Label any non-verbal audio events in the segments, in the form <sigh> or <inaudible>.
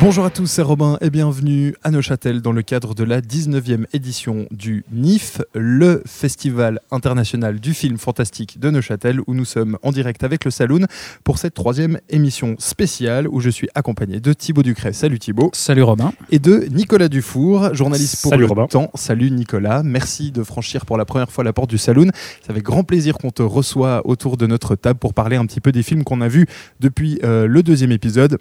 Bonjour à tous, c'est Robin et bienvenue à Neuchâtel dans le cadre de la 19e édition du NIF, le Festival international du film fantastique de Neuchâtel, où nous sommes en direct avec le Saloon pour cette troisième émission spéciale où je suis accompagné de Thibaut Ducret. Salut Thibaut. Salut Robin. Et de Nicolas Dufour, journaliste pour Salut le Robin. temps. Salut Nicolas, merci de franchir pour la première fois la porte du Saloon. C'est avec grand plaisir qu'on te reçoit autour de notre table pour parler un petit peu des films qu'on a vus depuis euh, le deuxième épisode.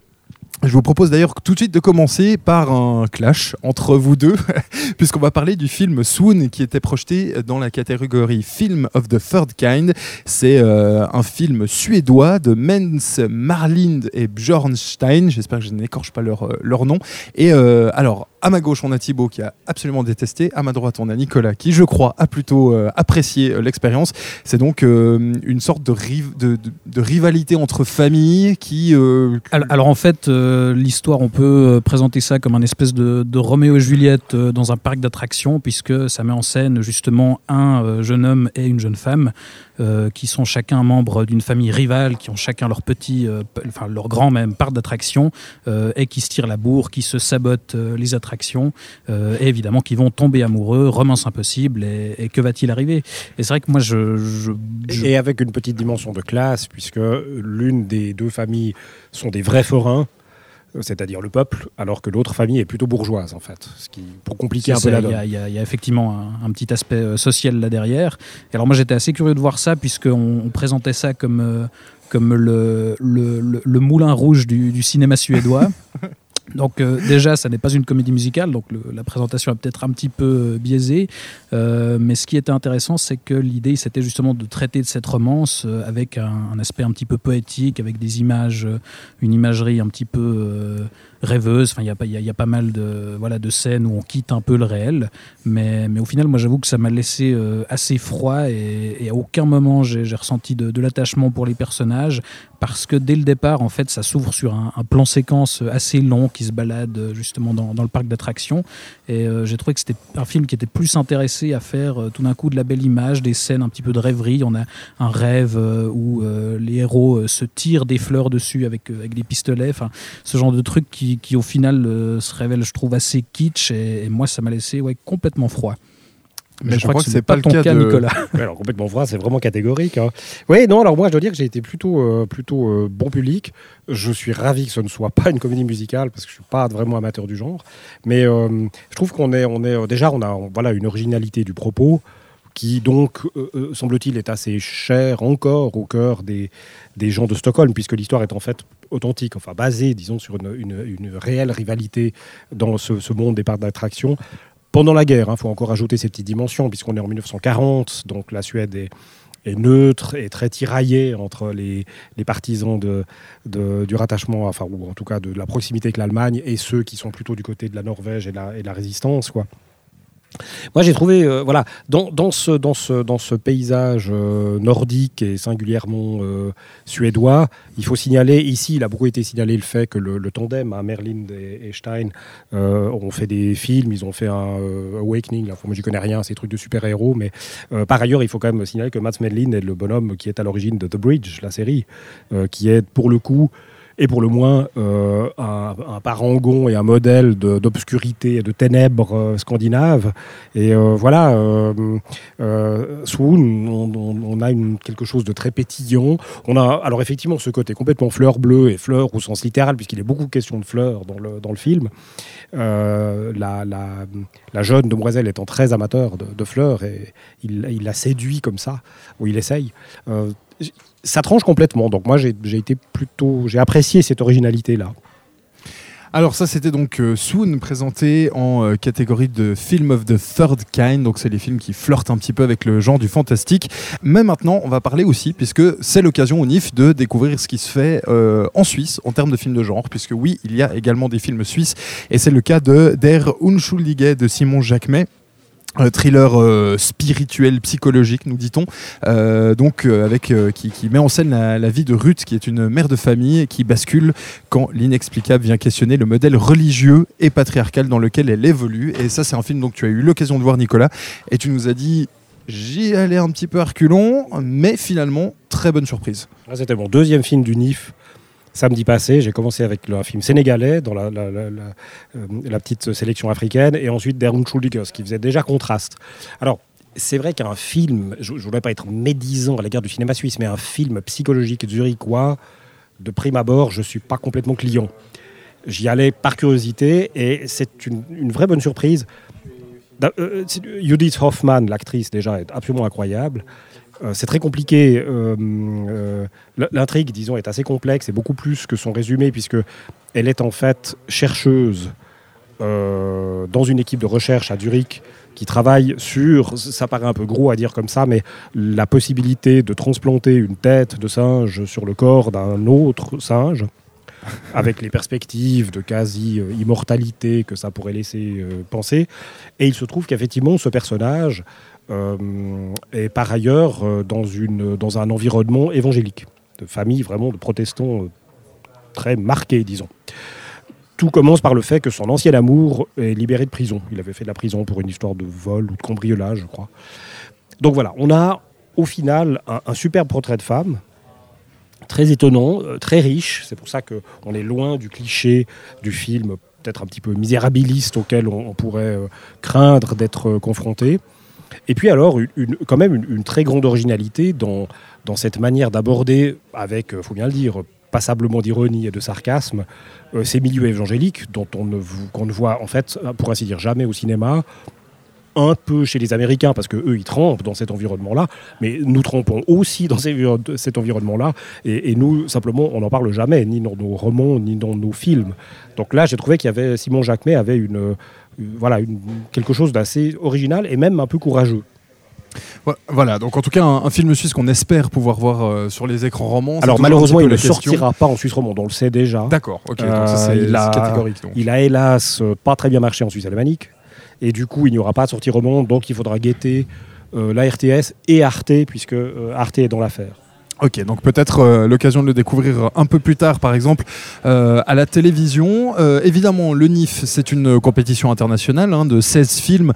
Je vous propose d'ailleurs tout de suite de commencer par un clash entre vous deux, <laughs> puisqu'on va parler du film Swoon qui était projeté dans la catégorie Film of the Third Kind. C'est euh, un film suédois de Mens Marlind et Bjornstein. J'espère que je n'écorche pas leur, euh, leur nom. Et euh, alors, à ma gauche, on a Thibaut qui a absolument détesté. À ma droite, on a Nicolas qui, je crois, a plutôt euh, apprécié euh, l'expérience. C'est donc euh, une sorte de, riv- de, de- de rivalité entre familles qui. Alors, alors, en fait, l'histoire, on peut présenter ça comme un espèce de, Roméo et Juliette dans un parc d'attractions, puisque ça met en scène justement un jeune homme et une jeune femme euh, qui sont chacun membres d'une famille rivale, qui ont chacun leur petit, euh, enfin leur grand même parc d'attractions, euh, et qui se tirent la bourre, qui se sabotent les attractions, et évidemment qui vont tomber amoureux, romance impossible, et, que va-t-il arriver? Et c'est vrai que moi, je, Et avec une petite dimension de classe, puisque l'une des deux familles sont des vrais forains, c'est-à-dire le peuple, alors que l'autre famille est plutôt bourgeoise, en fait. Ce qui, pour compliquer un peu la donne. a- il y y a effectivement un, un petit aspect euh, social là derrière. Et alors moi j'étais assez curieux de voir ça puisqu'on on présentait ça comme, euh, comme le, le, le- le moulin rouge du, du cinéma suédois. <laughs> Donc euh, déjà, ça n'est pas une comédie musicale, donc la présentation est peut-être un petit peu euh, biaisée. Euh, mais ce qui était intéressant, c'est que l'idée, c'était justement de traiter de cette romance euh, avec un, aspect un petit peu poétique, avec des images, une imagerie un petit peu rêveuse. Enfin, il y a, pas- mal de, voilà, de scènes où on quitte un peu le réel. Mais, mais au final, moi, j'avoue que ça m'a laissé assez froid et, à aucun moment j'ai ressenti de, l'attachement pour les personnages parce que dès le départ, en fait, ça s'ouvre sur un, plan séquence assez long se balade euh, justement dans, le parc d'attractions. Et euh, j'ai trouvé que c'était un film qui était plus intéressé à faire euh, tout d'un coup de la belle image, des scènes un petit peu de rêverie. On a un rêve où les héros se tirent des fleurs dessus avec, avec des pistolets. Enfin, ce genre de truc qui, qui, au final se révèle, je trouve, assez kitsch. Et, et moi, ça m'a laissé ouais, complètement froid. Mais je crois que ce c'est n'est pas le ton cas de- Nicolas. <laughs> Ouais, alors complètement vrai, c'est vraiment catégorique. hein. Oui, non, alors moi je dois dire que j'ai été plutôt, euh, plutôt euh, bon public. Je suis ravi que ce ne soit <laughs> pas une comédie musicale parce que je suis pas vraiment amateur du genre. Mais euh, je trouve qu'on est, on est déjà on a on- voilà une originalité du propos qui donc euh, semble-t-il est assez cher encore au cœur des, des gens de Stockholm puisque l'histoire est en fait authentique, enfin basée disons sur une, une- une réelle rivalité dans ce, ce monde des parcs d'attractions pendant la guerre. Il faut encore ajouter ces petites dimensions, puisqu'on est en 1940, donc la Suède est, neutre et très tiraillée entre les, partisans du rattachement, enfin, ou en tout cas de la proximité avec l'Allemagne, et ceux qui sont plutôt du côté de la Norvège et de la, et de la résistance. Quoi. Moi, j'ai trouvé, euh, voilà, dans, ce, dans, ce, dans ce paysage euh, nordique et singulièrement euh, suédois, il faut signaler, ici, il a beaucoup été signalé le fait que le, tandem, hein, Merlin et, Stein, ont fait des films, ils ont fait un Awakening, là, moi j'y connais rien, des trucs de super-héros, mais par ailleurs, il faut quand même signaler que Mats Merlin est le bonhomme qui est à l'origine de The Bridge, la série, qui est pour le coup et pour le moins euh, un, parangon et un modèle d'obscurité et de ténèbres euh, scandinaves. Et euh, voilà, euh, Swoon, on, a quelque chose de très pétillant. On a alors effectivement ce côté complètement fleur bleue et fleur au sens littéral, puisqu'il est beaucoup question de fleurs dans le, dans le film. La, la- jeune demoiselle étant très amateur de, de fleurs, et il, il la séduit comme ça, ou il essaye. Ça tranche complètement. Donc moi, j'ai été plutôt, j'ai apprécié cette originalité là. Alors ça c'était donc euh, Swoon présenté en euh, catégorie de film of the third kind, donc c'est les films qui flirtent un petit peu avec le genre du fantastique. Mais maintenant on va parler aussi, puisque c'est l'occasion au NIF de découvrir ce qui se fait euh, en Suisse en termes de films de genre, puisque oui il y a également des films suisses, et c'est le cas de Der Unschuldige de Simon Jacquemet. Thriller euh, spirituel, psychologique, nous dit-on, euh, donc euh, avec qui, met en scène la, vie de Ruth, qui est une mère de famille qui bascule quand l'inexplicable vient questionner le modèle religieux et patriarcal dans lequel elle évolue. Et ça, c'est un film donc tu as eu l'occasion de voir, Nicolas, et tu nous as dit j'y allais un petit peu à mais finalement très bonne surprise. Là, C'était mon deuxième film du NIF samedi passé. J'ai commencé avec un film sénégalais dans euh, la petite sélection africaine et ensuite Der Unschuldige, ce qui faisait déjà contraste. Alors, c'est vrai qu'un film, je ne voudrais pas être médisant à l'égard du cinéma suisse, mais un film psychologique zurichois, de prime abord, je ne suis pas complètement client. J'y allais par curiosité et c'est une, une vraie bonne surprise. Euh, c'est- Judith Hoffman, l'actrice, déjà, est absolument incroyable. Euh, c'est très compliqué. euh, euh, L'intrigue, disons, est assez complexe et beaucoup plus que son résumé, puisque elle est en fait chercheuse dans une équipe de recherche à Zurich qui travaille sur, ça paraît un peu gros à dire comme ça, mais la possibilité de transplanter une tête de singe sur le corps d'un autre singe, avec les perspectives de quasi-immortalité que ça pourrait laisser penser. Et il se trouve qu'effectivement, ce personnage euh, est par ailleurs euh, dans, une, dans un environnement évangélique, de famille vraiment de protestants euh, très marqués, disons. Tout commence par le fait que son ancien amour est libéré de prison. Il avait fait de la prison pour une histoire de vol ou de cambriolage, je crois. Donc voilà, on a au final un, superbe portrait de femme, très étonnant, très riche. C'est pour ça qu'on est loin du cliché du film peut-être un petit peu misérabiliste auquel on, pourrait craindre d'être confronté. Et puis alors, une, quand même une, très grande originalité dans, dans cette manière d'aborder, avec, il faut bien le dire, passablement d'ironie et de sarcasme, euh, ces milieux évangéliques dont on ne, qu'on ne voit en fait, pour ainsi dire, jamais au cinéma, un peu chez les Américains, parce que eux ils trempent dans cet environnement-là, mais nous trempons aussi dans cet environnement-là, et, et nous, simplement, on n'en parle jamais, ni dans nos romans, ni dans nos films. Donc là, j'ai trouvé qu'il y avait, Simon Jacquemet avait une, euh, voilà, une- quelque chose d'assez original et même un peu courageux. Vo- Voilà, donc en tout cas un, un film suisse qu'on espère pouvoir voir euh, sur les écrans romans. Alors malheureusement, il ne sortira pas en Suisse romande, on le sait déjà. D'accord, ok, donc Euh, ça c'est il a- c'est catégorique. donc. Il a hélas pas très bien marché en Suisse alémanique. Et du coup, il n'y aura pas de sortie romande, donc il faudra guetter euh, la RTS et Arte, puisque Arte est dans l'affaire. Ok, donc peut-être euh, l'occasion de le découvrir un peu plus tard, par exemple, euh, à la télévision. Euh, évidemment, le NIF, c'est une compétition internationale hein, de 16 films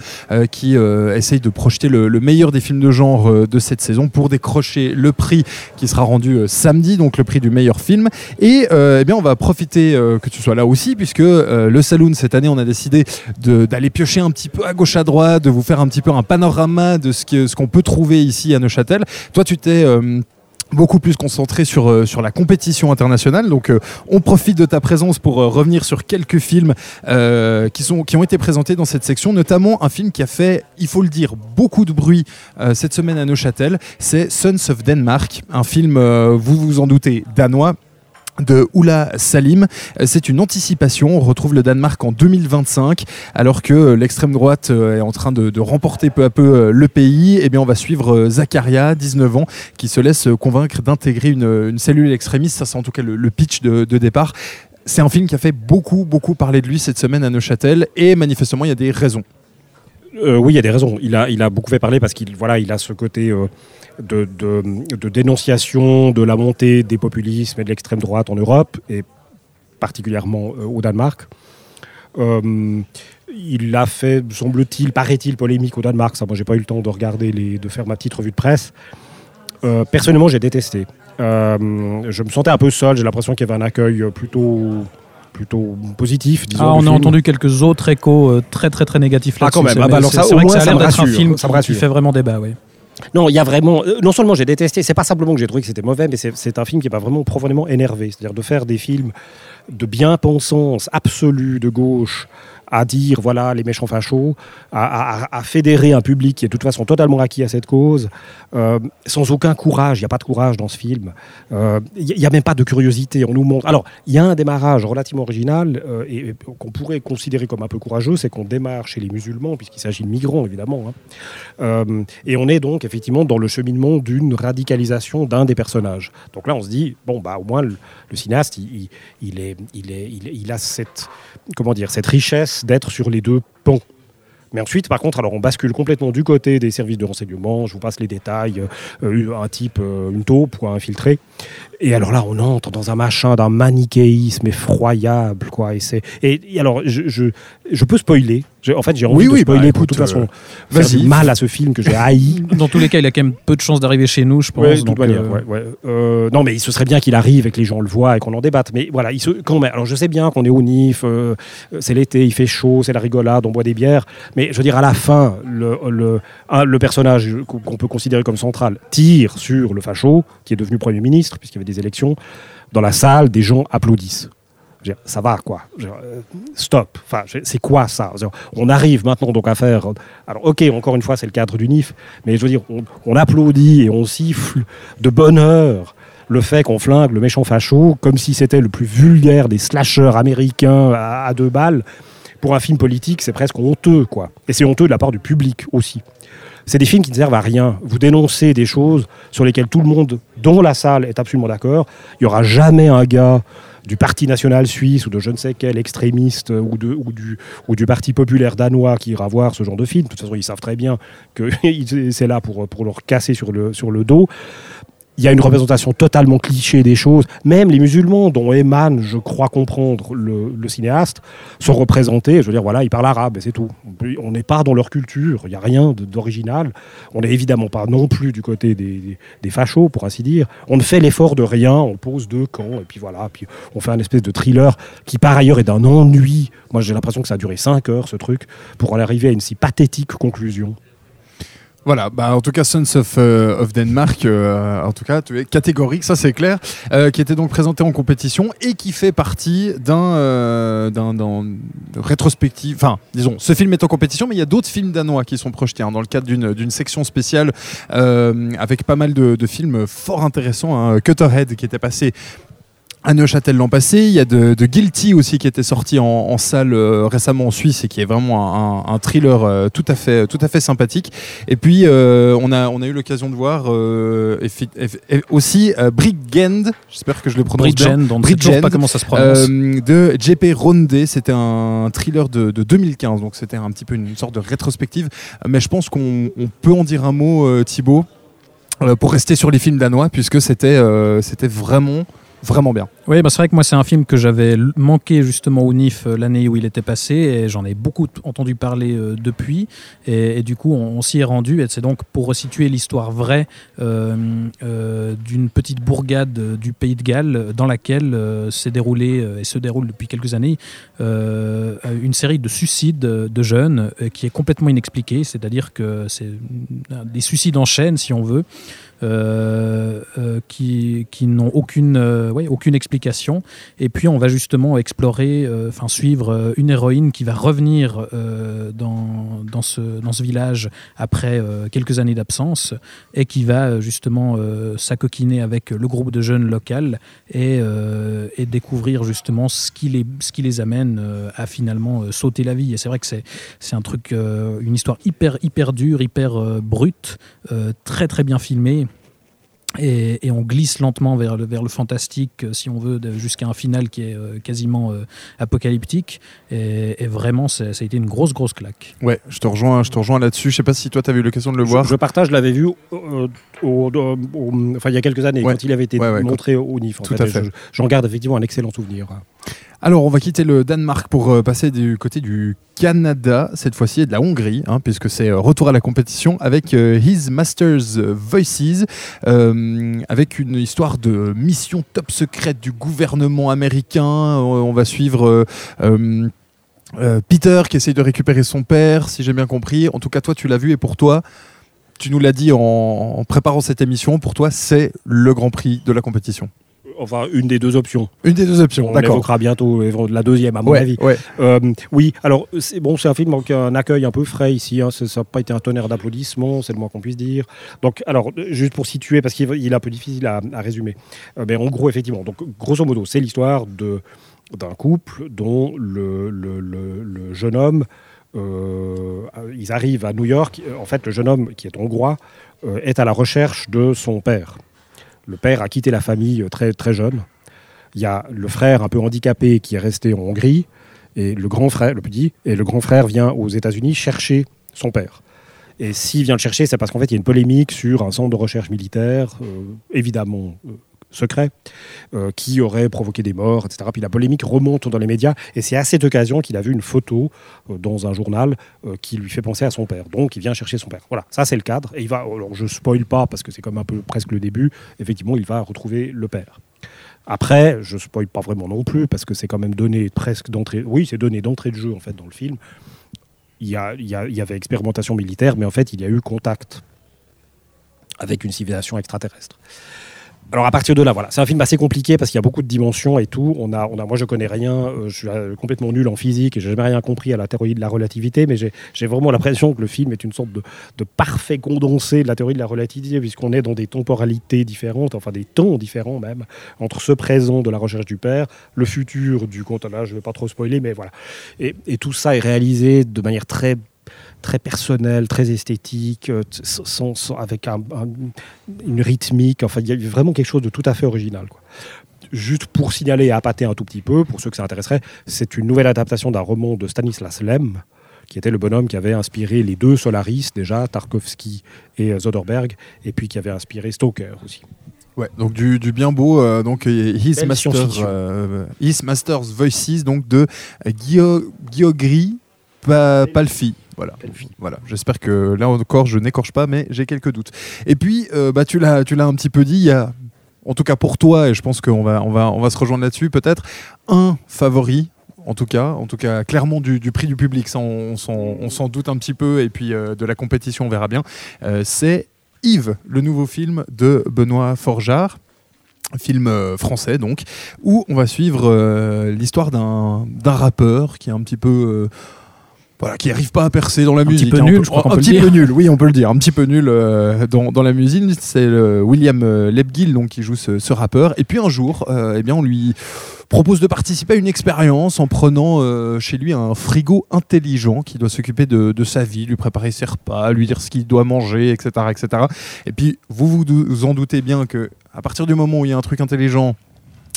qui essayent de projeter le, le meilleur des films de genre de cette saison pour décrocher le prix qui sera rendu samedi, donc le prix du meilleur film. Et eh bien, on va profiter que tu sois là aussi, puisque le Saloon, cette année, on a décidé d'aller piocher un petit peu à gauche à droite, de vous faire un petit peu un panorama de ce que- ce qu'on peut trouver ici à Neuchâtel. Toi, tu t'es... beaucoup plus concentré sur, euh, sur la compétition internationale. Donc euh, on profite de ta présence pour euh, revenir sur quelques films qui, qui ont été présentés dans cette section, notamment un film qui a fait, il faut le dire, beaucoup de bruit cette semaine à Neuchâtel. C'est Sons of Denmark, un film, vous vous en doutez, danois de Oula Salim. Euh, C'est une anticipation. On retrouve le Danemark en 2025, alors que euh, l'extrême droite euh, est en train de, remporter peu à peu le pays. Eh bien, on va suivre Zakaria, 19 ans, qui se laisse convaincre d'intégrer une, cellule extrémiste. Ça, c'est en tout cas le, pitch de, départ. C'est un film qui a fait beaucoup, beaucoup parler de lui cette semaine à Neuchâtel, et manifestement, il y a des raisons. Oui, il y a des raisons. Il a, il a beaucoup fait parler parce qu'il voilà, il a ce côté de, de- de dénonciation de la montée des populismes et de l'extrême droite en Europe, et particulièrement euh, au Danemark. Euh, il a fait, semble-t-il, paraît-il, polémique au Danemark. Ça, moi, j'ai pas eu le temps de regarder, les, de faire ma petite revue de presse. Euh, personnellement, j'ai détesté. Euh, je me sentais un peu seul. J'ai l'impression qu'il y avait un accueil plutôt, plutôt positif. Disons, Ah, on a film. entendu quelques autres échos euh, très très très négatifs Ah, là-dessus. quand même. C'est- Ah, bah, alors c'est ça, au moins, ça a l'air d'être un film ça me qui, fait vraiment débat, oui. Non, il y a vraiment. euh, non seulement j'ai détesté, c'est pas simplement que j'ai trouvé que c'était mauvais, mais c'est c'est un film qui m'a vraiment profondément énervé. C'est-à-dire de faire des films de bien-pensance absolue de gauche à dire voilà les méchants fachos, à, fédérer un public qui est de toute façon totalement acquis à cette cause, euh, sans aucun courage. Il n'y a pas de courage dans ce film. Euh, Il n'y a même pas de curiosité. On nous montre. Alors, il y a un démarrage relativement original euh, et, qu'on pourrait considérer comme un peu courageux, c'est qu'on démarre chez les musulmans, puisqu'il s'agit de migrants évidemment. hein. Et on est donc effectivement dans le cheminement d'une radicalisation d'un des personnages. Donc là, on se dit bon bah au moins le, cinéaste, il, il- est, il a cette comment dire cette richesse d'être sur les deux ponts. Mais ensuite, par contre, alors on bascule complètement du côté des services de renseignement. Je vous passe les détails. euh, un type, euh, une taupe ou un infiltré. Et alors là, on entre dans un machin d'un manichéisme effroyable, quoi. Et c'est et, et alors, je, je, je peux spoiler. En fait, j'ai envie Oui, de oui, spoiler bah, pour de toute écoute, façon euh, faire vas-y. du mal à ce film que j'ai haï. <laughs> Dans tous les cas, il a quand même peu de chances d'arriver chez nous, je pense. Ouais, de toute donc, manière, euh, ouais, ouais. Euh, non, mais ce serait bien qu'il arrive et que les gens le voient et qu'on en débatte. Mais voilà, il se, quand même. Alors, je sais bien qu'on est au NIF, euh, c'est l'été, il fait chaud, c'est la rigolade, on boit des bières. Mais je veux dire, à la fin, le, le, un- le personnage qu'on qu'on peut considérer comme central tire sur le facho, qui est devenu Premier ministre, puisqu'il y avait des élections. Dans la salle, des gens applaudissent. Ça va quoi euh, Stop. Enfin, c'est quoi ça? On arrive maintenant donc à faire. Alors, ok, encore une fois, c'est le cadre du NIF, mais je veux dire, on, applaudit et on siffle de bonheur le fait qu'on flingue le méchant facho comme si c'était le plus vulgaire des slashers américains à deux balles. Pour un film politique, c'est presque honteux, quoi. Et c'est honteux de la part du public aussi. C'est des films qui ne servent à rien. Vous dénoncez des choses sur lesquelles tout le monde, dont la salle, est absolument d'accord. Il n'y aura jamais un gars du Parti national suisse ou de je ne sais quel extrémiste ou, ou, du, ou du Parti populaire danois qui ira voir ce genre de film. De toute façon, ils savent très bien que <laughs> c'est là pour, pour leur casser sur le, sur le dos. Il y a une représentation totalement cliché des choses. Même les musulmans, dont émane, je crois comprendre, le, cinéaste, sont représentés. Je veux dire, voilà, ils parlent arabe et c'est tout. On n'est pas dans leur culture. Il n'y a rien d'original. On n'est évidemment pas non plus du côté des, des, des fachos, pour ainsi dire. On ne fait l'effort de rien. On pose deux camps et puis voilà. Puis on fait un espèce de thriller qui, par ailleurs, est d'un ennui. Moi, j'ai l'impression que ça a duré cinq heures, ce truc, pour en arriver à une si pathétique conclusion. Voilà, bah, en tout cas, Sons of, euh, Denmark, euh, en tout cas, catégorique, ça c'est clair, euh, qui était donc présenté en compétition et qui fait partie d'un d'un- rétrospective. Enfin, disons, ce film est en compétition, mais il y a d'autres films danois qui sont projetés hein, dans le cadre d'une section spéciale avec pas mal de, de films fort intéressants. hein. Cutterhead qui était passé à Neuchâtel l'an passé. Il y a de, de Guilty aussi qui était sorti en, en salle euh, récemment en Suisse et qui est vraiment un, un thriller euh, tout à fait tout à fait sympathique. Et puis euh, on a on a eu l'occasion de voir aussi Brigand. J'espère que je le prononce bien. Bridgend, on ne sait toujours Bridgend, pas comment ça se prononce. De JP Ronde, c'était un thriller de, de 2015, donc c'était un petit peu une sorte de rétrospective. Mais je pense qu'on on peut en dire un mot, Thibaut, pour rester sur les films danois, puisque c'était c'était vraiment vraiment bien. Oui, bah c'est vrai que moi, c'est un film que j'avais manqué justement au NIF euh, l'année où il était passé et j'en ai beaucoup entendu parler euh, depuis. Et, du coup, on, s'y est rendu. Et c'est donc pour resituer l'histoire vraie euh, d'une petite bourgade du pays de Galles dans laquelle s'est déroulé euh, et se déroule depuis quelques années une série de suicides de jeunes qui est complètement inexpliquée. C'est-à-dire que c'est des suicides en chaîne, si on veut. Euh, euh, qui, n'ont aucune, euh, aucune explication. Et puis on va justement explorer, enfin suivre une héroïne qui va revenir dans, dans, ce, dans ce village après quelques années d'absence et qui va justement s'acoquiner avec le groupe de jeunes local et, découvrir justement ce qui les, ce qui les amène à finalement sauter la vie. Et c'est vrai que c'est, c'est un truc, une histoire hyper, hyper dure, hyper brute, très très bien filmée. Et, et on glisse lentement vers le, vers le fantastique, euh, si on veut, jusqu'à un final qui est euh, quasiment euh, apocalyptique. Et, et vraiment, ça a été une grosse, grosse claque. Ouais, je te rejoins, je te rejoins là-dessus. Je sais pas si toi, tu as eu l'occasion de le voir. Je, je partage, je l'avais vu euh, au- au- au- enfin, il y a quelques années, Ouais. quand il avait été Ouais, ouais, montré au NIF. en Tout fait, à fait. je- J'en garde effectivement un excellent souvenir. Alors, on va quitter le Danemark pour euh, passer du côté du Canada, cette fois-ci, et de la Hongrie, hein, puisque c'est euh, retour à la compétition avec euh, His Master's Voices, avec une histoire de mission top secrète du gouvernement américain. On va suivre. Peter qui essaye de récupérer son père, si j'ai bien compris. En tout cas, toi, tu l'as vu et pour toi, tu nous l'as dit en préparant cette émission, pour toi, c'est le Grand Prix de la compétition. Enfin, une des deux options. Une des deux options, On évoquera bientôt euh, la deuxième, à mon Ouais, avis. ouais. Euh, oui, alors c'est bon, c'est un film avec un accueil un peu frais ici. hein, ça n'a pas été un tonnerre d'applaudissements, c'est le moins qu'on puisse dire. Donc, alors juste pour situer, parce qu'il il est un peu difficile à, à résumer. Euh, mais en gros, effectivement, donc grosso modo, c'est l'histoire de d'un couple dont le, le- le- le jeune homme, euh, ils arrivent à New York. En fait, le jeune homme qui est hongrois est à la recherche de son père. Le père a quitté la famille euh, très jeune. Il y a le frère un peu handicapé qui est resté en Hongrie. et le grand frère, le petit, et le grand frère vient aux États-Unis chercher son père. Et s'il vient le chercher, c'est parce qu'en fait, il y a une polémique sur un centre de recherche militaire, euh, évidemment euh, secret, euh, qui aurait provoqué des morts, etc. Puis la polémique remonte dans les médias, et c'est à cette occasion qu'il a vu une photo euh, dans un journal euh, qui lui fait penser à son père. Donc, il vient chercher son père. Voilà, ça c'est le cadre. Et il va, alors je spoil pas parce que c'est comme un peu presque le début. Effectivement, il va retrouver le père. Après, je spoil pas vraiment non plus parce que c'est quand même donné presque d'entrée. Oui, c'est donné d'entrée de jeu en fait dans le film. Il y, a- il y a- il y avait expérimentation militaire, mais en fait, il y a eu contact avec une civilisation extraterrestre. Alors à partir de là, voilà, c'est un film assez compliqué parce qu'il y a beaucoup de dimensions et tout. On a, on a, moi je connais rien, euh, je suis euh, complètement nul en physique et j'ai jamais rien compris à la théorie de la relativité, mais j'ai vraiment l'impression que le film est une sorte de, de parfait condensé de la théorie de la relativité puisqu'on est dans des temporalités différentes, enfin des temps différents même, entre ce présent de la recherche du père, le futur du conte. Là, je ne vais pas trop spoiler, mais voilà. Et, et tout ça est réalisé de manière très très personnelle, très esthétique, euh, t- sans- sans- avec un- un- une rythmique. Enfin, il y a vraiment quelque chose de tout à fait original. Quoi. Juste pour signaler et appâter un tout petit peu, pour ceux que ça intéresserait, c'est une nouvelle adaptation d'un roman de Stanislas Lem, qui était le bonhomme qui avait inspiré les deux Solaris, déjà, Tarkovsky et euh, Soderbergh, et puis qui avait inspiré Stoker aussi. Ouais, donc du, du bien beau, euh, donc euh, His, Master, euh, His Master's Voices, donc de Guillaume Pa- Palfi. Voilà. Voilà, j'espère que là encore je n'écorche pas, mais j'ai quelques doutes. Et puis, euh, bah, tu l'as, tu l'as un petit peu dit, il y a, en tout cas pour toi, et je pense qu'on va, on va, on va se rejoindre là-dessus, peut-être un favori. En tout cas, en tout cas, clairement du, du prix du public, ça on, s'en, on s'en doute un petit peu, et puis euh, de la compétition, on verra bien. Euh, c'est Yves, le nouveau film de Benoît Forjard film français donc, où on va suivre euh, l'histoire d'un d'un rappeur qui est un petit peu... euh, voilà, qui n'arrive pas à percer dans la Un petit musique. peu hein, nul, peut- je crois un petit peu nul, oui, on peut le dire. Un petit peu nul euh, dans, dans la musique. C'est William euh, Lebgill donc, qui joue ce, ce rappeur. Et puis un jour, euh, eh bien, on lui propose de participer à une expérience en prenant euh, chez lui un frigo intelligent qui doit s'occuper de, de sa vie, lui préparer ses repas, lui dire ce qu'il doit manger, etc., etc. Et puis, vous vous, vous en doutez bien que à partir du moment où il y a un truc intelligent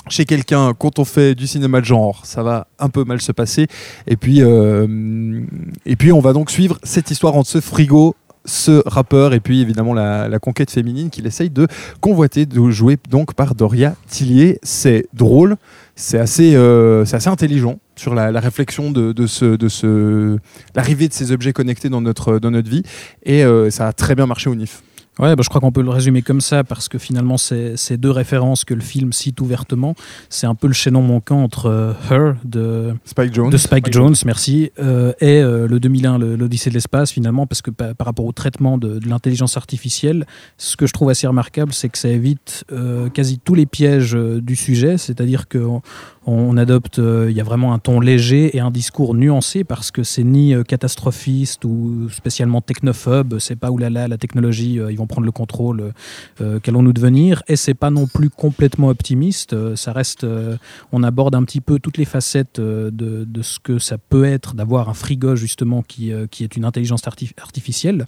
chez quelqu'un, quand on fait du cinéma de genre, ça va un peu mal se passer. Et puis, euh, et puis on va donc suivre cette histoire entre ce frigo, ce rappeur, et puis évidemment la, conquête féminine qu'il essaye de convoiter, de jouer donc par Doria Tillier. C'est drôle, c'est assez, euh, assez intelligent sur la, réflexion de, de ce, de ce, l'arrivée de ces objets connectés dans notre, dans notre vie, et euh, ça a très bien marché au NIF. Ouais, bah, je crois qu'on peut le résumer comme ça parce que finalement, c'est ces deux références que le film cite ouvertement. C'est un peu le chaînon manquant entre euh, Her de, Spike Jones. de Spike Jones, merci, euh, et euh, le 2001, le- l'Odyssée de l'espace, finalement, parce que pa- par rapport au traitement de, de l'intelligence artificielle, ce que je trouve assez remarquable, c'est que ça évite euh, quasi tous les pièges euh, du sujet, c'est-à-dire qu'on on adopte, euh, il y a vraiment un ton léger et un discours nuancé parce que c'est ni euh, catastrophiste ou spécialement technophobe, c'est pas oulala la technologie, euh, ils vont prendre le contrôle, euh, qu'allons-nous devenir, et c'est pas non plus complètement optimiste, euh, ça reste, euh, on aborde un petit peu toutes les facettes euh, de, de ce que ça peut être d'avoir un frigo justement qui, euh, qui est une intelligence artif- artificielle.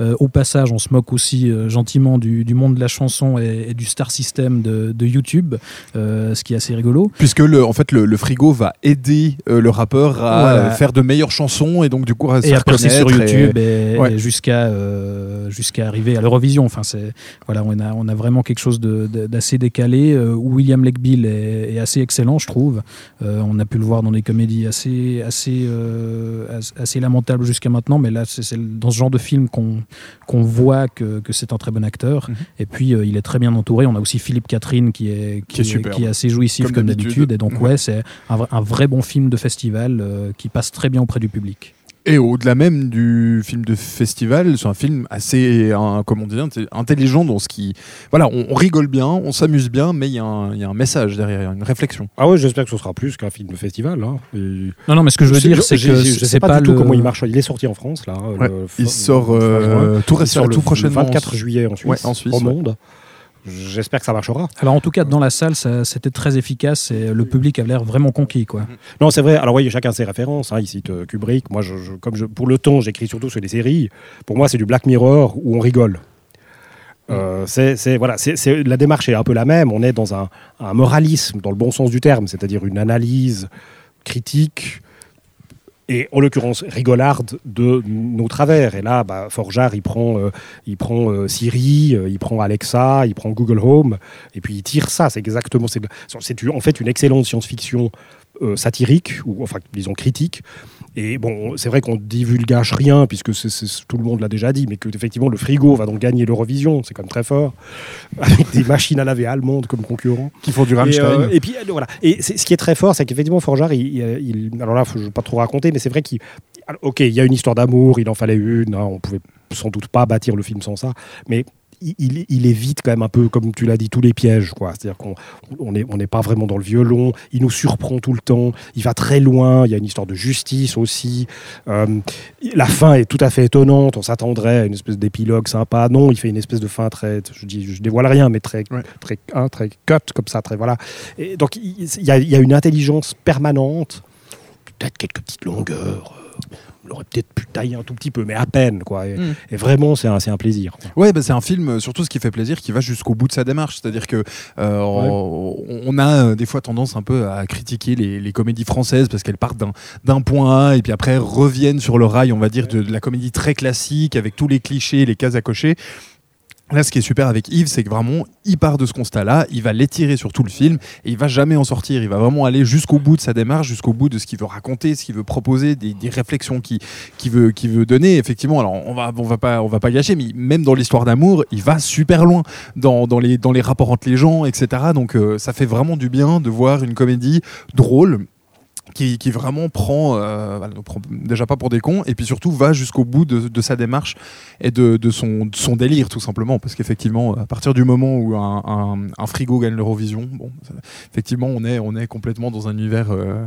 Euh, au passage, on se moque aussi euh, gentiment du, du monde de la chanson et, et du star system de, de YouTube, euh, ce qui est assez rigolo. Puisque le, en fait, le, le frigo va aider euh, le rappeur à Voilà. euh, faire de meilleures chansons et donc du coup à se et à percer sur et- YouTube et, Ouais. et jusqu'à euh, jusqu'à arriver à l'Eurovision. Enfin, c'est voilà, on a on a vraiment quelque chose d'assez décalé. euh, William Legbill est, est assez excellent, je trouve. Euh, on a pu le voir dans des comédies assez assez euh, as- assez lamentables jusqu'à maintenant, mais là, c'est dans ce genre de film qu'on qu'on voit que, que c'est un très bon acteur. Mhm. Et puis, euh, il est très bien entouré. On a aussi Philippe Catherine qui est Qui est superbe. qui est assez jouissif Comme comme, d'habitude. Et donc, Ouais. ouais, c'est un, vrai- un vrai bon film de festival qui passe très bien auprès du public. Et au-delà même du film de festival, c'est un film assez, un- comment on dit, intelligent dans ce qui, voilà, on, on rigole bien, on s'amuse bien, mais il y, a un- il y a un message derrière, il y a une réflexion. Ah ouais, j'espère que ce sera plus qu'un film de festival. hein. Et- Non, non, mais ce que je veux dire, c'est que je sais c'est pas, pas du tout le- comment il marche. Il est sorti en France là. Ouais, le- Il sort euh, tout, Il récemment, sort le tout prochainement. 24 juillet en Suisse, Ouais, en Suisse, au ouais. monde. J'espère que ça marchera. Alors en tout cas, dans la salle, c'était très efficace et le public avait l'air vraiment conquis, quoi. Non, c'est vrai. Alors oui, chacun ses références. hein. Il cite euh, Kubrick. Moi, je, je- comme je, pour le temps, j'écris surtout sur les séries. Pour moi, c'est du Black Mirror où on rigole. Euh, c'est, voilà, c'est- la démarche est un peu la même. On est dans un, un moralisme, dans le bon sens du terme, c'est-à-dire une analyse critique et en l'occurrence rigolarde de nos travers. Et là, bah, Forjard, il prend, euh, il prend euh, Siri, euh, il prend Alexa, il prend Google Home, et puis il tire ça. C'est exactement, c'est en fait une excellente science-fiction satirique, ou enfin disons critique. Et bon, c'est vrai qu'on divulgage rien, puisque tout le monde l'a déjà dit, mais que effectivement le frigo va donc gagner l'Eurovision, c'est quand même très fort, <laughs> avec des machines à laver allemandes comme concurrents. Qui font du Et, Rammstein. euh, et puis euh, voilà. Et ce qui est très fort, c'est qu'effectivement Forjard, il, alors là, je ne vais pas trop raconter, mais c'est vrai qu'il, ok, il y a une histoire d'amour, il en fallait une, hein, on pouvait sans doute pas bâtir le film sans ça, mais il, il- évite quand même un peu, comme tu l'as dit, tous les pièges, quoi. C'est-à-dire qu'on on n'est on pas vraiment dans le violon, il nous surprend tout le temps, il va très loin, il y a une histoire de justice aussi. Euh, la fin est tout à fait étonnante, on s'attendrait à une espèce d'épilogue sympa. Non, il fait une espèce de fin très, je dis, je dévoile rien, mais très, Ouais. très, hein, très cut comme ça, très voilà. Et donc il il y, a, il y a une intelligence permanente, peut-être quelques petites longueurs. On aurait peut-être pu tailler un tout petit peu, mais à peine, quoi. Et, Mm. et vraiment, c'est un, un plaisir. Ouais, bah, c'est un film, euh, surtout ce qui fait plaisir, qui va jusqu'au bout de sa démarche. C'est-à-dire que euh, on, on a euh, des fois tendance un peu à critiquer les, les comédies françaises parce qu'elles partent d'un- d'un point A et puis après reviennent sur le rail, on va dire, de, de la comédie très classique avec tous les clichés, les cases à cocher. Là, ce qui est super avec Yves, c'est que vraiment, il part de ce constat-là, il va l'étirer sur tout le film et il va jamais en sortir. Il va vraiment aller jusqu'au bout de sa démarche, jusqu'au bout de ce qu'il veut raconter, ce qu'il veut proposer, des, réflexions qu'il qui veut, veut donner. Effectivement, alors on va, on va pas, on va pas gâcher, mais même dans l'histoire d'amour, il va super loin dans, dans les, dans les rapports entre les gens, etc. Donc euh, ça fait vraiment du bien de voir une comédie drôle. Qui, vraiment prend, euh, prend déjà pas pour des cons, et puis surtout va jusqu'au bout de, sa démarche et de, son, délire, tout simplement. Parce qu'effectivement, à partir du moment où un, frigo gagne l'Eurovision, effectivement, on est, on est complètement dans un univers euh,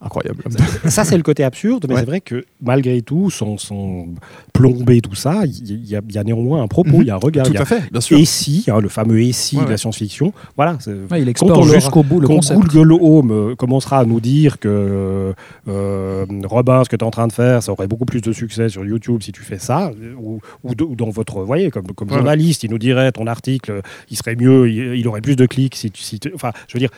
incroyable. ça, c'est le côté absurde, mais Ouais. c'est vrai que malgré tout, sans, sans plomber tout ça, il y, a- il y a néanmoins un propos, Mhm. il y a un regard. Tout il y a à fait, bien sûr. Et si, hein, le fameux et si Ouais, de la science-fiction, voilà. il explore jusqu'au bout le quand concept. Google Home euh, commencera à nous dire que euh, Robin, ce que tu es en train de faire, ça aurait beaucoup plus de succès sur YouTube si tu fais ça, euh, ou, ou de- ou dans votre, vous voyez, comme, comme Ouais. journaliste, il nous dirait ton article, euh, il serait mieux, il, il aurait plus de clics si tu, si tu- enfin, je veux dire,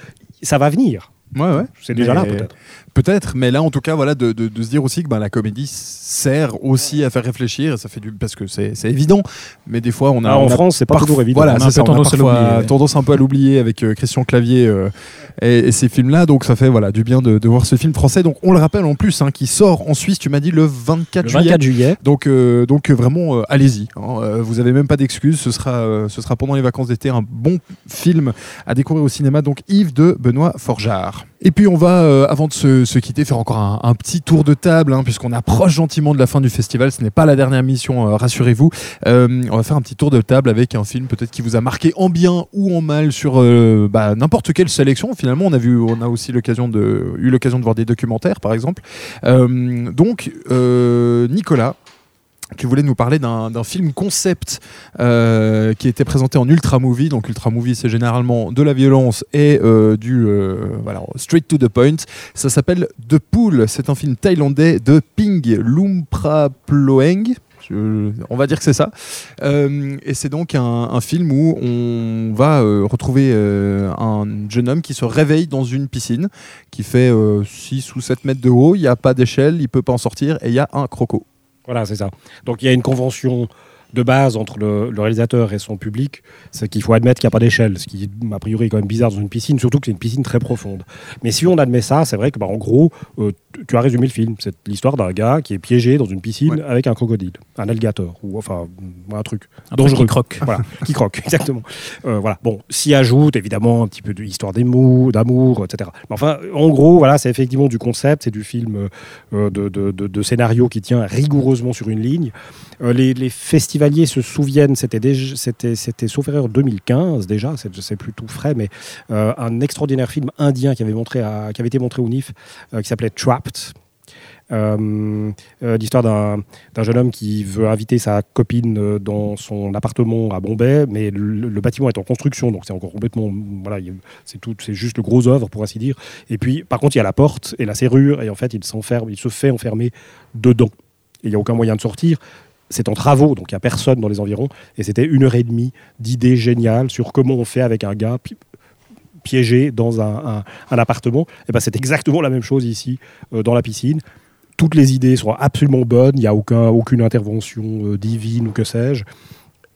ça va venir. Ouais, ouais. C'est déjà là peut-être. Peut-être, mais là en tout cas, voilà, de, de- de se dire aussi que ben, la comédie sert aussi à faire réfléchir, ça fait du parce que c'est évident, mais des fois on a Ah, en on a France, c'est pas toujours évident. Voilà, On a on tendance à un peu à l'oublier avec euh, Christian Clavier euh, et, et ces films-là, donc ça fait voilà du bien de, de voir ce film français. Donc on le rappelle en plus, hein, qui sort en Suisse, tu m'as dit le 24 Le juillet. 24 juillet. Donc, euh, donc vraiment, allez-y. hein. Vous avez même pas d'excuses. Ce sera, ce sera pendant les vacances d'été un bon film à découvrir au cinéma. Donc Yves de Benoît Forjard. Et puis on va, euh, avant de se, se quitter, faire encore un, petit tour de table, hein, puisqu'on approche gentiment de la fin du festival. Ce n'est pas la dernière mission, euh, rassurez-vous. Euh, on va faire un petit tour de table avec un film peut-être qui vous a marqué en bien ou en mal sur euh, bah, n'importe quelle sélection. Finalement, on a vu, on a aussi l'occasion de, eu l'occasion de voir des documentaires, par exemple. Euh, donc, Nicolas, tu voulais nous parler d'un film concept euh, qui était présenté en Ultra Movie. Donc Ultra Movie, c'est généralement de la violence et euh, du euh, voilà, straight to the point. Ça s'appelle The Pool. C'est un film thaïlandais de Ping Lumpraploeng. On va dire que c'est ça. Euh, et c'est donc un, film où on va retrouver un jeune homme qui se réveille dans une piscine qui fait 6 ou 7 mètres de haut. Il n'y a pas d'échelle, il peut pas en sortir et il y a un croco. Voilà, c'est ça. Donc il y a une convention de base entre le, le réalisateur et son public, c'est qu'il faut admettre qu'il n'y a pas d'échelle, ce qui a priori est quand même bizarre dans une piscine, surtout que c'est une piscine très profonde. Mais si on admet ça, c'est vrai que bah, en gros, euh, tu- as résumé le film. C'est l'histoire d'un gars qui est piégé dans une piscine Ouais. avec un crocodile, un alligator, ou enfin un truc Un dangereux. qui croque. Voilà, qui croque, <laughs> exactement. Euh, voilà. Bon, s'y ajoute évidemment un petit peu d'histoire d'amour, d'amour, etc. Mais enfin, en gros, voilà, c'est effectivement du concept, c'est du film euh, de, de- de- de scénario qui tient rigoureusement sur une ligne. Euh, les, les festivaliers se souviennent, c'était c'était, c'était sauf erreur 2015 déjà, c'est, c'est plus tout frais, mais euh, un extraordinaire film indien qui avait montré, qui avait été montré au NIF, euh, qui s'appelait Trapped. Euh, euh, l'histoire d'un, jeune homme qui veut inviter sa copine dans son appartement à Bombay, mais le, bâtiment est en construction, donc c'est encore complètement, voilà, c'est tout, c'est juste le gros œuvre pour ainsi dire. Et puis, par contre, il y a la porte et la serrure, et en fait, il il se fait enfermer dedans. Et il n'y a aucun moyen de sortir. C'est en travaux, donc il n'y a personne dans les environs. Et c'était une heure et demie d'idées géniales sur comment on fait avec un gars pi- piégé dans un, un- un appartement. Et ben c'est exactement la même chose ici, euh, dans la piscine. toutes les idées sont absolument bonnes, il n'y a aucun, aucune intervention euh, divine ou que sais-je.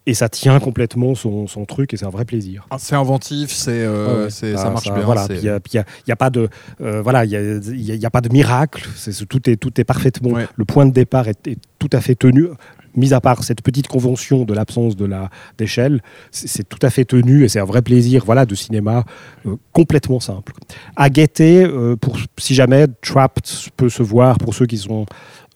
Et ça tient complètement son, son truc et c'est un vrai plaisir. Ah, C'est inventif, c'est, euh, Ouais, c'est- Ah, ça marche bien. Voilà, il n'y a, y a- il y a pas de, voilà, il y a, y pas de miracle. C'est- tout est, tout est parfaitement. Ouais. Le point de départ est, est tout à fait tenu. Mis à part cette petite convention de l'absence de la d'échelle, c'est, tout à fait tenu et c'est un vrai plaisir, voilà, de cinéma euh, complètement simple. À guetter, euh, pour si jamais Trapped peut se voir pour ceux qui sont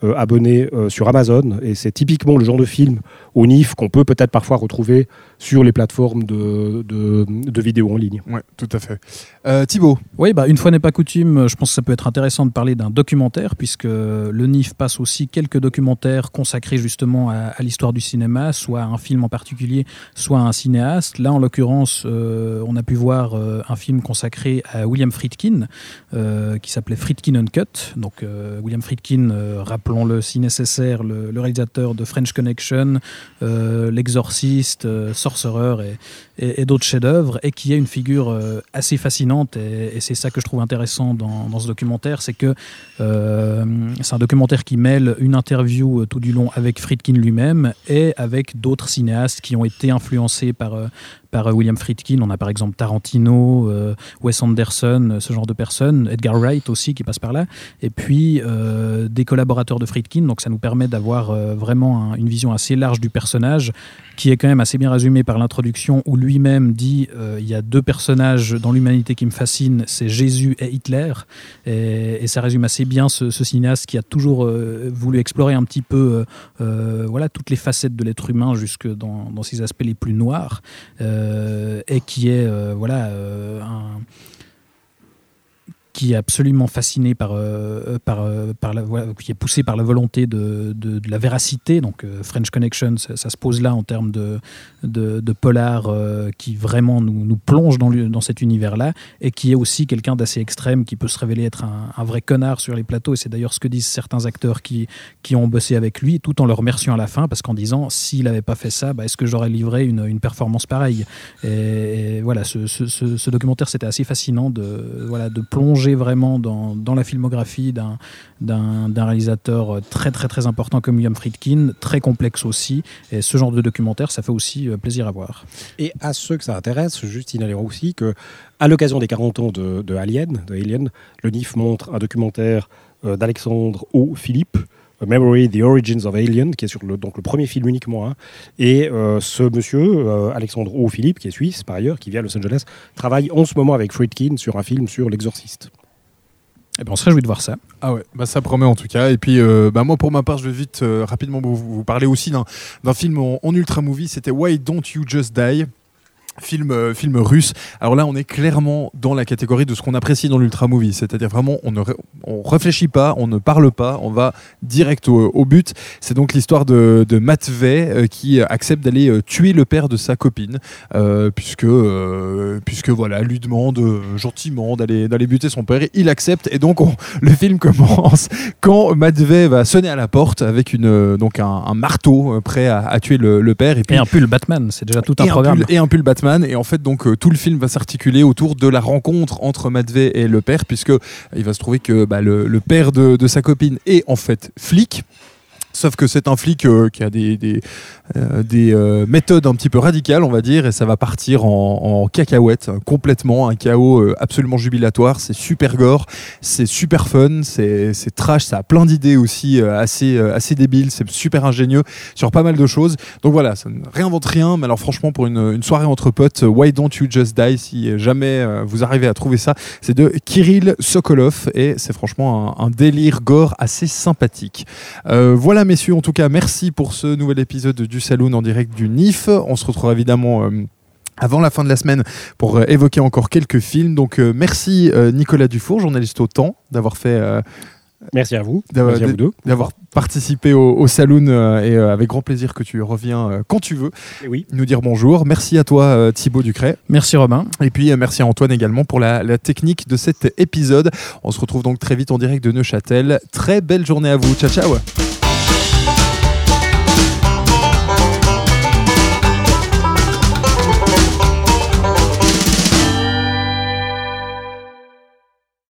euh, abonnés euh, sur Amazon et c'est typiquement le genre de film au NIF qu'on peut peut-être parfois retrouver sur les plateformes de, de, de vidéos en ligne. Ouais, tout à fait. Euh, Thibaut, Oui, bah, une fois n'est pas coutume, je pense que ça peut être intéressant de parler d'un documentaire, puisque le NIF passe aussi quelques documentaires consacrés justement à, à l'histoire du cinéma, soit à un film en particulier, soit à un cinéaste. Là, en l'occurrence, euh, on a pu voir euh, un film consacré à William Friedkin, euh, qui s'appelait Friedkin Uncut. Donc, euh, William Friedkin, euh, rappelons-le si nécessaire, le, réalisateur de French Connection, euh, L'Exorciste, euh, Sorcerer et, d'autres chefs-d'œuvre, et qui est une figure euh, assez fascinante. Et, c'est ça que je trouve intéressant dans, ce documentaire, c'est que euh, c'est un documentaire qui mêle une interview tout du long avec Friedkin lui-même et avec d'autres cinéastes qui ont été influencés par, par euh, William Friedkin. On a par exemple Tarantino, euh, Wes Anderson, euh, ce genre de personnes, Edgar Wright aussi qui passe par là, et puis des collaborateurs de Friedkin. Donc ça nous permet d'avoir vraiment un- une vision assez large du personnage, qui est quand même assez bien résumé par l'introduction où lui-même dit il y a deux personnages dans l'humanité qui me fascinent, c'est Jésus et Hitler. Et, ça résume assez bien ce, cinéaste qui a toujours voulu explorer un petit peu voilà, toutes les facettes de l'être humain jusque dans, ses aspects les plus noirs. Et qui est euh, voilà euh, un qui est absolument fasciné par, euh, par, euh, par la, qui est poussé par la volonté de, de, la véracité. Donc euh, French Connection, ça, se pose là en termes de, de, polar qui vraiment nous, nous plonge dans, dans cet univers-là et qui est aussi quelqu'un d'assez extrême qui peut se révéler être un, vrai connard sur les plateaux. Et c'est d'ailleurs ce que disent certains acteurs qui, qui ont bossé avec lui, tout en le remerciant à la fin, parce qu'en disant s'il n'avait pas fait ça, bah, est-ce que j'aurais livré une, une performance pareille? Et, voilà, ce, ce- ce- ce documentaire, c'était assez fascinant de, voilà, de plonger vraiment dans, dans la filmographie d'un réalisateur très très très important comme William Friedkin, très complexe aussi. Et ce genre de documentaire, ça fait aussi euh, plaisir à voir. Et à ceux que ça intéresse, juste signaler aussi que, à l'occasion des 40 ans de, de Alien, de Alien, le NIF montre un documentaire euh, d'Alexandre O. Philippe, A Memory, The Origins of Alien, qui est sur le, donc le premier film uniquement. hein. Et euh, ce monsieur, euh, Alexandre O. Philippe, qui est suisse par ailleurs, qui vit à Los Angeles, travaille en ce moment avec Friedkin sur un film sur l'exorciste. Et ben, on se réjouit de voir ça. Ah ouais, bah ça promet en tout cas. Et puis, euh, bah moi pour ma part, je vais vite euh, rapidement vous, vous parler aussi d'un d'un film en, en ultra movie. C'était Why Don't You Just Die? Film, euh, film russe. Alors là, on est clairement dans la catégorie de ce qu'on apprécie dans l'ultra movie, c'est-à-dire vraiment on ne on réfléchit pas, on ne parle pas, on va direct au, au but. C'est donc l'histoire de, de Matvey euh, qui accepte d'aller euh, tuer le père de sa copine, euh, puisque euh, puisque voilà, lui demande gentiment d'aller d'aller buter son père. Il accepte et donc on- <laughs> le film commence quand Matvey va sonner à la porte avec une donc un, un marteau prêt à, à tuer le, le père et puis Et un pull Batman, c'est déjà tout un et programme. pull, et un pull Batman. Et en fait, donc, euh, tout le film va s'articuler autour de la rencontre entre Matvey et le père, puisque il va se trouver que bah, le, père de sa copine est en fait flic. Sauf que c'est un flic euh, qui a des, des, euh, euh, méthodes un petit peu radicales, on va dire, et ça va partir en, cacahuète, hein, complètement, un chaos absolument jubilatoire. C'est super gore, c'est super fun, c'est trash, ça a plein d'idées aussi assez, assez débiles, c'est super ingénieux sur pas mal de choses. Donc voilà, ça ne réinvente rien, mais alors franchement, pour une, soirée entre potes, Why Don't You Just Die, si jamais vous arrivez à trouver ça, c'est de Kirill Sokolov, et c'est franchement un, un délire gore assez sympathique. Voilà, messieurs, en tout cas, merci pour ce nouvel épisode du Saloon en direct du NIF. On se retrouvera évidemment. euh, avant la fin de la semaine pour euh, évoquer encore quelques films. Donc euh, merci euh, Nicolas Dufour, journaliste au temps, d'avoir fait euh, Merci à vous. D'avoir- Merci à vous deux. d'avoir participé au, au Saloon euh, et euh, avec grand plaisir que tu reviens euh, quand tu veux Et oui. nous dire bonjour. Merci à toi euh, Thibaut Ducret Merci Robin. et puis euh, merci à Antoine également pour la, la technique de cet épisode. On se retrouve donc très vite en direct de Neuchâtel. Très belle journée à vous. Ciao ciao.